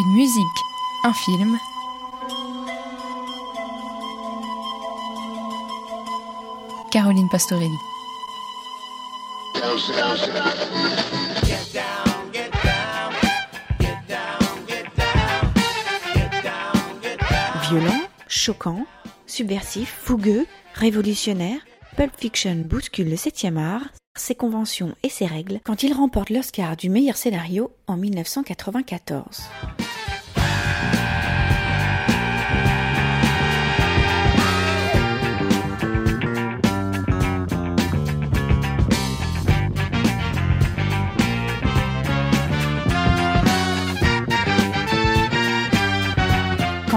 Une musique, un film. Caroline Pastorelli. Violent, choquant, subversif, fougueux, révolutionnaire, Pulp Fiction bouscule le 7e art, ses conventions et ses règles quand il remporte l'Oscar du meilleur scénario en 1994.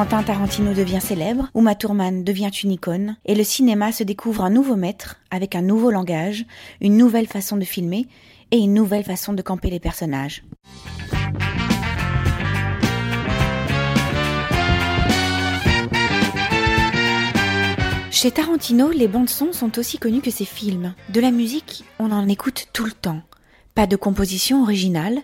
Quentin Tarantino devient célèbre, Uma Thurman devient une icône, et le cinéma se découvre un nouveau maître, avec un nouveau langage, une nouvelle façon de filmer, et une nouvelle façon de camper les personnages. Chez Tarantino, les bandes son sont aussi connues que ses films. De la musique, on en écoute tout le temps. Pas de composition originale,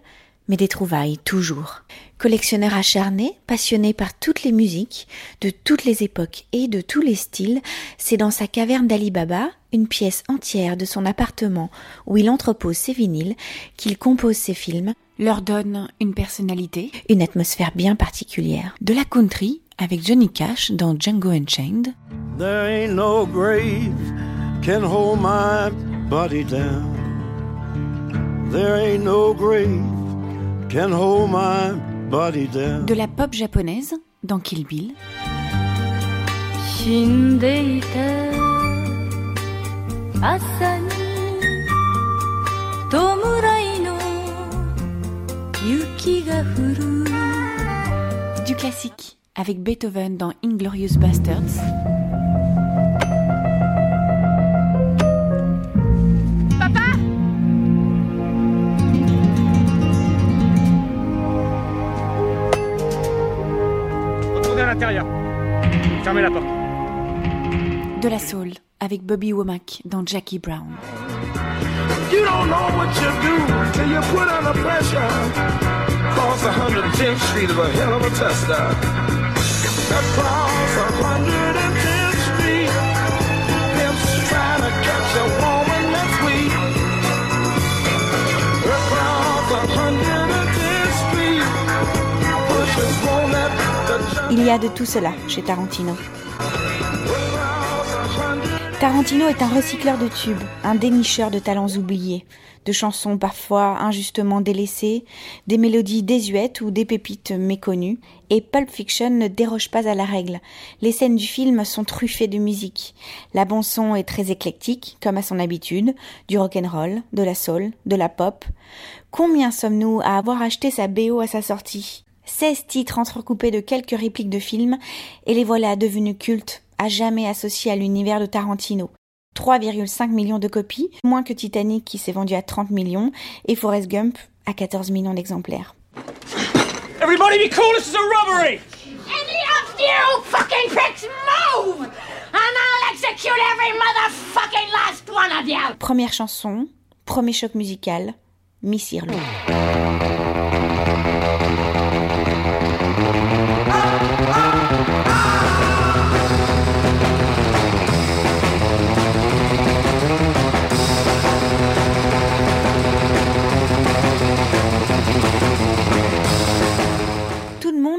mais des trouvailles toujours. Collectionneur acharné, passionné par toutes les musiques, de toutes les époques et de tous les styles, c'est dans sa caverne d'Ali Baba, une pièce entière de son appartement où il entrepose ses vinyles, qu'il compose ses films, leur donne une personnalité, une atmosphère bien particulière. De la country, avec Johnny Cash dans Django Unchained. There ain't no grave can hold my body down. There ain't no grave de la pop japonaise dans Kill Bill. Du classique avec Beethoven dans Inglorious Bastards. L'intérieur. Fermez la porte. De la soul avec Bobby Womack dans Jackie Brown. You don't know what you do till you put under pressure. Cross 110th Street is a hell of a tester. Across 110th y a de tout cela chez Tarantino. Tarantino est un recycleur de tubes, un dénicheur de talents oubliés, de chansons parfois injustement délaissées, des mélodies désuètes ou des pépites méconnues, et Pulp Fiction ne déroge pas à la règle. Les scènes du film sont truffées de musique. La bande-son est très éclectique, comme à son habitude, du rock'n'roll, de la soul, de la pop. Combien sommes-nous à avoir acheté sa BO à sa sortie? 16 titres entrecoupés de quelques répliques de films, et les voilà devenus cultes, à jamais associés à l'univers de Tarantino. 3,5 millions de copies, moins que Titanic qui s'est vendu à 30 millions, et Forrest Gump à 14 millions d'exemplaires. Everybody be cool, this is a robbery! Any of you fucking pricks move! And I'll execute every motherfucking last one of you! Première chanson, premier choc musical, Miss Irlo.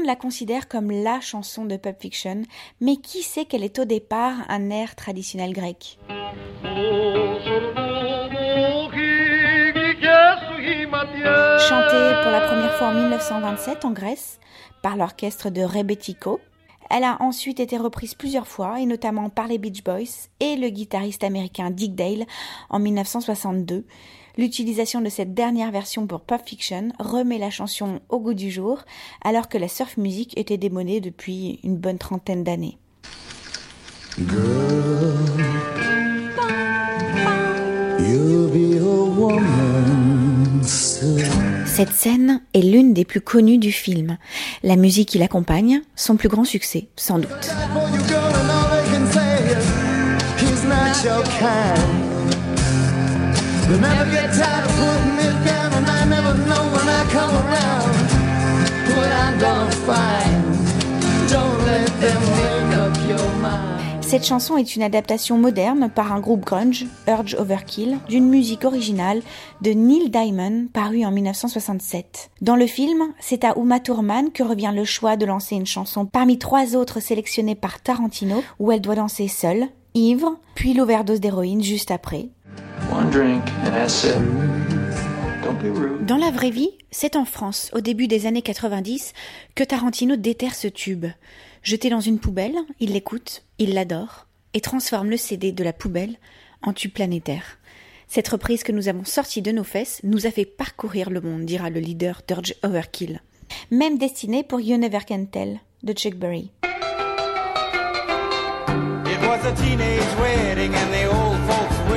La considère comme la chanson de Pulp Fiction, mais qui sait qu'elle est au départ un air traditionnel grec? Chantée pour la première fois en 1927 en Grèce par l'orchestre de Rebetiko, elle a ensuite été reprise plusieurs fois, et notamment par les Beach Boys et le guitariste américain Dick Dale en 1962. L'utilisation de cette dernière version pour Pop Fiction remet la chanson au goût du jour, alors que la surf music était démonée depuis une bonne trentaine d'années. Cette scène est l'une des plus connues du film. La musique qui l'accompagne, son plus grand succès, sans doute. Cette chanson est une adaptation moderne par un groupe grunge, Urge Overkill, d'une musique originale de Neil Diamond parue en 1967. Dans le film, c'est à Uma Thurman que revient le choix de lancer une chanson parmi trois autres sélectionnées par Tarantino où elle doit danser seule, ivre, puis l'overdose d'héroïne juste après, dans la vraie vie, c'est en France, au début des années 90, que Tarantino déterre ce tube. Jeté dans une poubelle, il l'écoute, il l'adore, et transforme le CD de la poubelle en tube planétaire. Cette reprise que nous avons sortie de nos fesses nous a fait parcourir le monde, dira le leader d'Urge Overkill. Même destinée pour You Never Can Tell de Chuck Berry. It was a teenage wedding and the old folks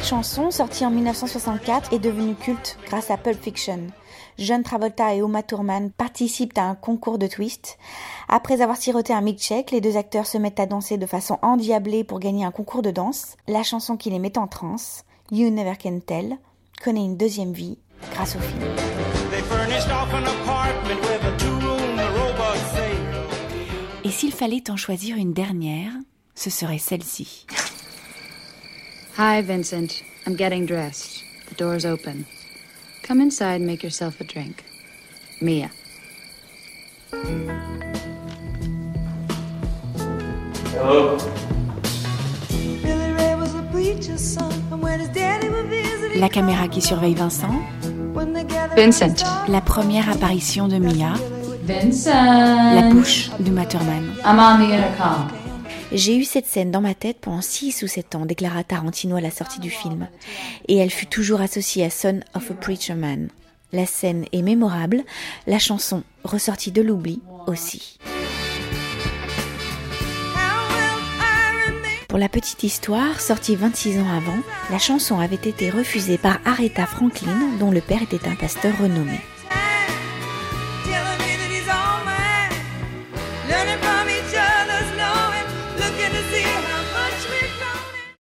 Cette chanson, sortie en 1964, est devenue culte grâce à Pulp Fiction. John Travolta et Uma Thurman participent à un concours de twist. Après avoir siroté un milkshake, les deux acteurs se mettent à danser de façon endiablée pour gagner un concours de danse. La chanson qui les met en transe, You Never Can Tell, connaît une deuxième vie grâce au film. Et s'il fallait en choisir une dernière, ce serait celle-ci. Hi, Vincent. I'm getting dressed. The door's open. Come inside and make yourself a drink. Mia. Hello? Billy Ray was a preacher's son, and when his daddy would visit, La caméra qui surveille Vincent, Vincent. la première apparition de Mia, Vincent. la bouche de Matterman. I'm on the intercom. J'ai eu cette scène dans ma tête pendant 6 ou 7 ans, déclara Tarantino à la sortie du film. Et elle fut toujours associée à Son of a Preacher Man. La scène est mémorable, la chanson, ressortie de l'oubli, aussi. Pour la petite histoire, sortie 26 ans avant, la chanson avait été refusée par Aretha Franklin, dont le père était un pasteur renommé.